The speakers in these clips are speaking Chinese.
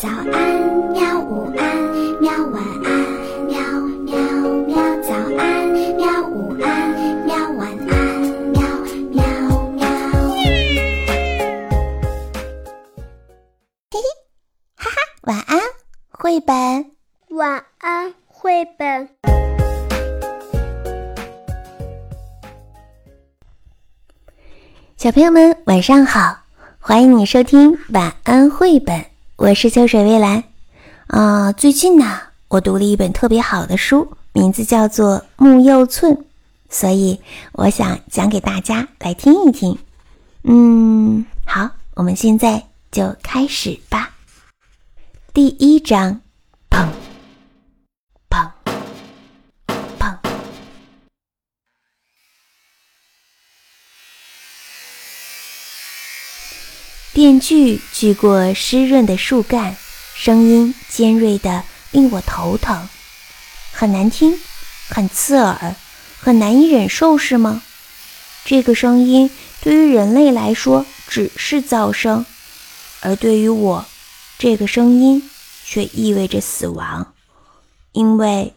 早安，喵！午安，喵！晚安，喵喵喵！早安，喵！午安，喵！晚安，喵喵喵！嘿嘿，哈哈，晚安，绘本。晚安，绘本。小朋友们，晚上好！欢迎你收听晚安绘本。我是秋水微澜，啊，最近呢，我读了一本特别好的书，名字叫做《木又寸》，所以我想讲给大家来听一听。嗯，好，我们现在就开始吧。第一章，锯锯过湿润的树干，声音尖锐的令我头疼，很难听，很刺耳，很难以忍受，是吗？这个声音对于人类来说只是噪声，而对于我，这个声音却意味着死亡，因为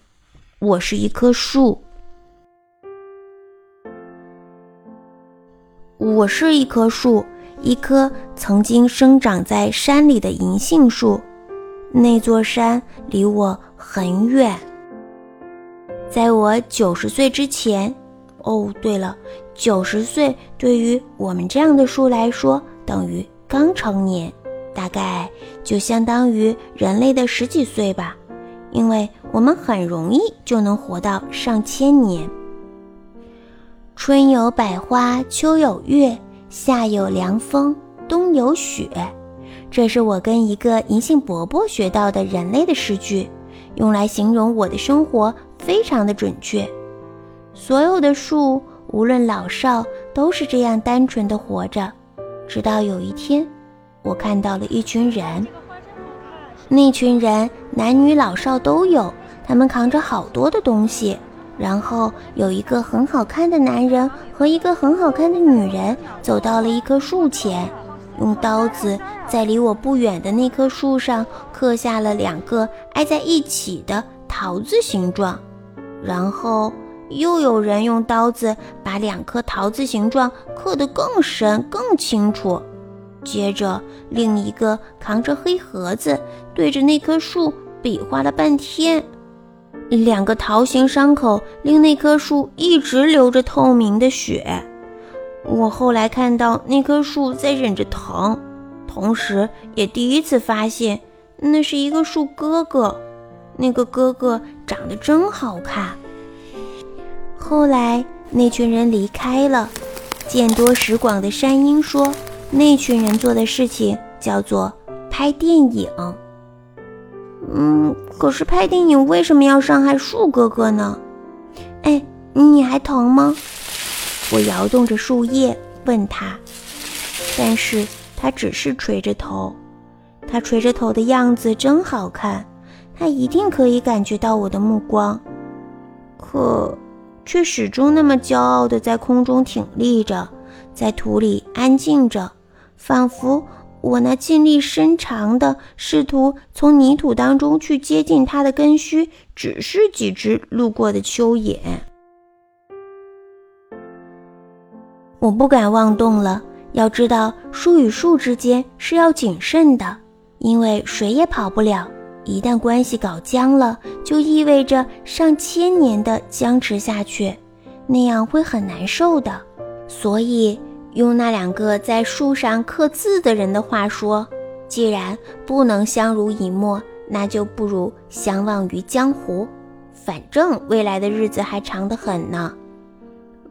我是一棵树，我是一棵树。一棵曾经生长在山里的银杏树，那座山离我很远。在我九十岁之前，哦，对了，九十岁对于我们这样的树来说，等于刚成年，大概就相当于人类的十几岁吧，因为我们很容易就能活到上千年。春有百花，秋有月。夏有凉风，冬有雪，这是我跟一个银杏伯伯学到的人类的诗句，用来形容我的生活非常的准确。所有的树，无论老少，都是这样单纯的活着。直到有一天，我看到了一群人，那群人男女老少都有，他们扛着好多的东西。然后有一个很好看的男人和一个很好看的女人走到了一棵树前，用刀子在离我不远的那棵树上刻下了两个挨在一起的桃子形状。然后又有人用刀子把两颗桃子形状刻得更深更清楚。接着另一个扛着黑盒子对着那棵树比划了半天。两个桃形伤口令那棵树一直流着透明的血。我后来看到那棵树在忍着疼，同时也第一次发现那是一个树哥哥。那个哥哥长得真好看。后来那群人离开了。见多识广的山鹰说，那群人做的事情叫做拍电影。嗯，可是拍电影为什么要伤害树哥哥呢？哎，你还疼吗？我摇动着树叶问他，但是他只是垂着头。他垂着头的样子真好看，他一定可以感觉到我的目光，可却始终那么骄傲地在空中挺立着，在土里安静着，仿佛。我那尽力伸长的，试图从泥土当中去接近它的根须，只是几只路过的蚯蚓。我不敢妄动了。要知道，树与树之间是要谨慎的，因为谁也跑不了。一旦关系搞僵了，就意味着上千年的僵持下去，那样会很难受的。所以。用那两个在树上刻字的人的话说：“既然不能相濡以沫，那就不如相忘于江湖。反正未来的日子还长得很呢。”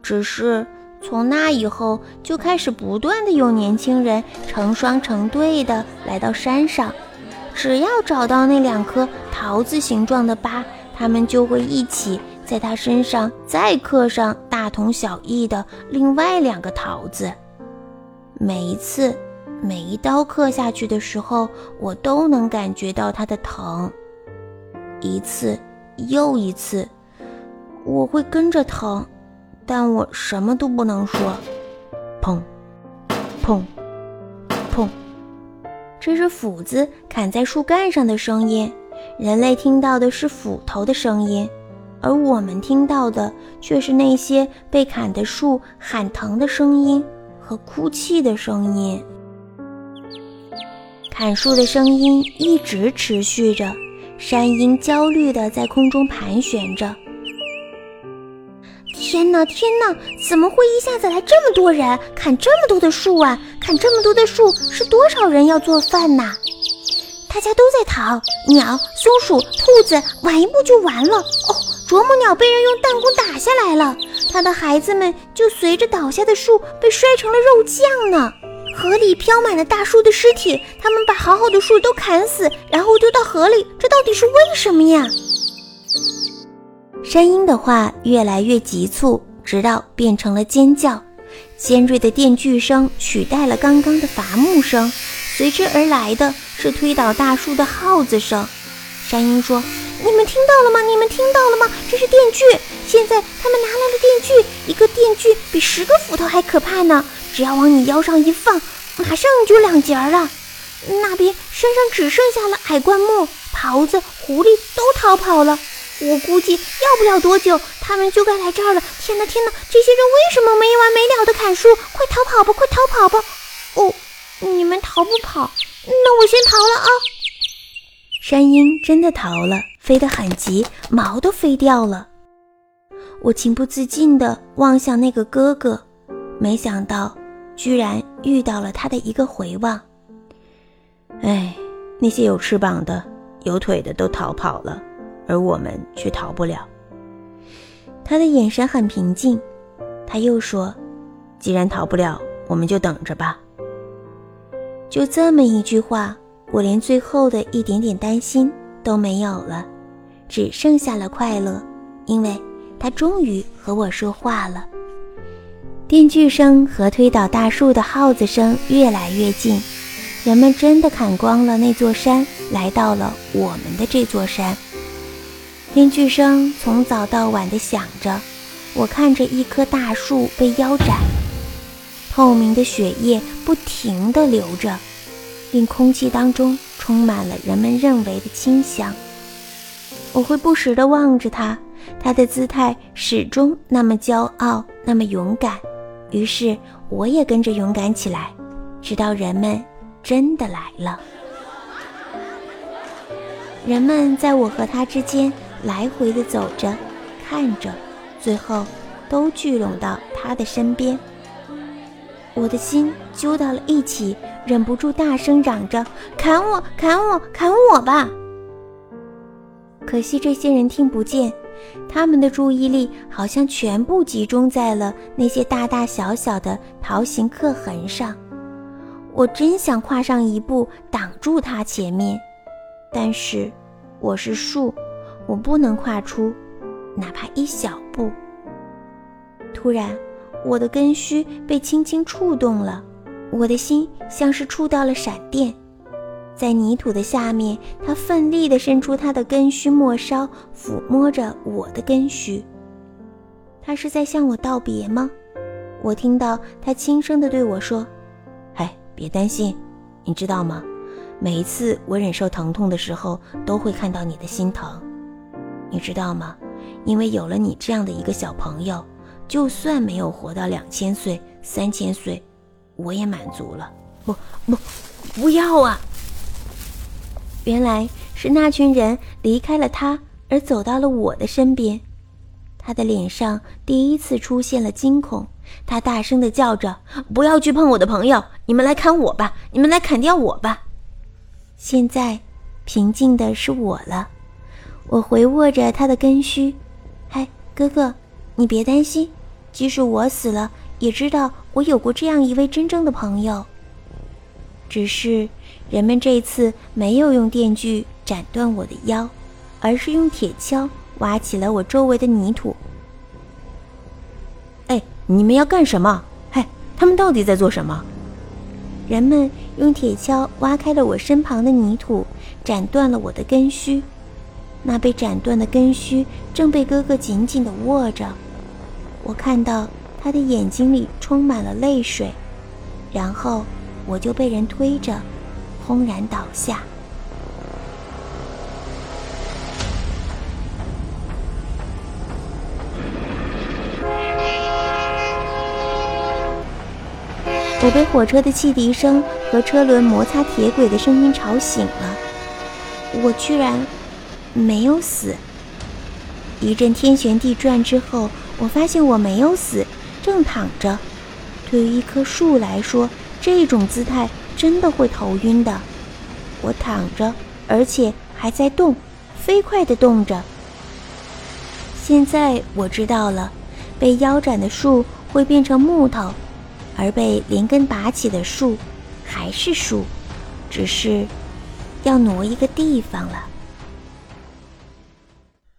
只是从那以后，就开始不断的有年轻人成双成对的来到山上，只要找到那两颗桃子形状的疤，他们就会一起。在他身上再刻上大同小异的另外两个桃子。每一次，每一刀刻下去的时候，我都能感觉到它的疼。一次又一次，我会跟着疼，但我什么都不能说。砰，砰，砰，这是斧子砍在树干上的声音，人类听到的是斧头的声音，而我们听到的却是那些被砍的树喊疼的声音和哭泣的声音。砍树的声音一直持续着，山鹰焦虑地在空中盘旋着。天哪，天哪！怎么会一下子来这么多人砍这么多的树啊？砍这么多的树是多少人要做饭呐？大家都在逃，鸟、松鼠、兔子，晚一步就完了。哦，啄木鸟被人用弹弓打下来了，他的孩子们就随着倒下的树被摔成了肉酱呢。河里漂满了大树的尸体，他们把好好的树都砍死，然后丢到河里，这到底是为什么呀？山鹰的话越来越急促，直到变成了尖叫。尖锐的电锯声取代了刚刚的伐木声，随之而来的是推倒大树的耗子声。山鹰说：“你们听到了吗？你们听到了吗？这是电锯！现在他们拿来了电锯，一个电锯比十个斧头还可怕呢。只要往你腰上一放，马上就两截了。那边山上只剩下了矮灌木、狍子、狐狸都逃跑了。”我估计要不了多久，他们就该来这儿了。天哪，天哪！这些人为什么没完没了的砍树？快逃跑吧，快逃跑吧！哦，你们逃不跑，那我先逃了啊！山鹰真的逃了，飞得很急，毛都飞掉了。我情不自禁地望向那个哥哥，没想到居然遇到了他的一个回望。哎，那些有翅膀的、有腿的都逃跑了。而我们却逃不了。他的眼神很平静，他又说：“既然逃不了，我们就等着吧。”就这么一句话，我连最后的一点点担心都没有了，只剩下了快乐，因为他终于和我说话了。电锯声和推倒大树的号子声越来越近，人们真的砍光了那座山，来到了我们的这座山。电锯声从早到晚的响着，我看着一棵大树被腰斩，透明的血液不停地流着，令空气当中充满了人们认为的清香。我会不时地望着他，他的姿态始终那么骄傲，那么勇敢。于是我也跟着勇敢起来，直到人们真的来了。人们在我和他之间。来回的走着，看着，最后都聚拢到他的身边。我的心揪到了一起，忍不住大声嚷着：“砍我，砍我，砍我吧！”可惜这些人听不见，他们的注意力好像全部集中在了那些大大小小的桃形刻痕上。我真想跨上一步挡住他前面，但是我是树。我不能跨出哪怕一小步。突然，我的根须被轻轻触动了，我的心像是触到了闪电。在泥土的下面，它奋力地伸出它的根须末梢，抚摸着我的根须。它是在向我道别吗？我听到它轻声地对我说：“哎，别担心，你知道吗？每一次我忍受疼痛的时候，都会看到你的心疼。”你知道吗？因为有了你这样的一个小朋友，就算没有活到两千岁、三千岁，我也满足了。不不，不要啊！原来是那群人离开了他，而走到了我的身边。他的脸上第一次出现了惊恐，他大声的叫着：“不要去碰我的朋友！你们来砍我吧！你们来砍掉我吧！”现在，平静的是我了。我回握着他的根须，嗨，哥哥，你别担心，即使我死了，也知道我有过这样一位真正的朋友。只是人们这次没有用电锯斩断我的腰，而是用铁锹挖起了我周围的泥土。哎，你们要干什么？嗨，他们到底在做什么？人们用铁锹挖开了我身旁的泥土，斩断了我的根须。那被斩断的根须正被哥哥紧紧地握着，我看到他的眼睛里充满了泪水，然后我就被人推着轰然倒下。我被火车的汽笛声和车轮摩擦铁轨的声音吵醒了，我居然没有死。一阵天旋地转之后，我发现我没有死，正躺着。对于一棵树来说，这种姿态真的会头晕的。我躺着，而且还在动，飞快地动着。现在我知道了，被腰斩的树会变成木头。而被连根拔起的树，还是树，只是要挪一个地方了。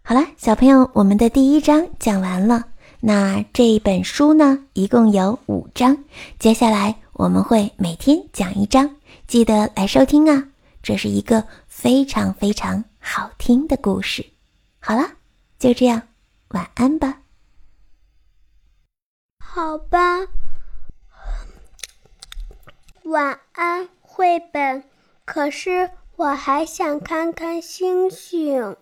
好了，小朋友，我们的第一章讲完了。那这一本书呢，一共有五章。接下来我们会每天讲一章，记得来收听啊！这是一个非常非常好听的故事。好了，就这样，晚安吧。好吧。晚安，绘本。可是我还想看看星星。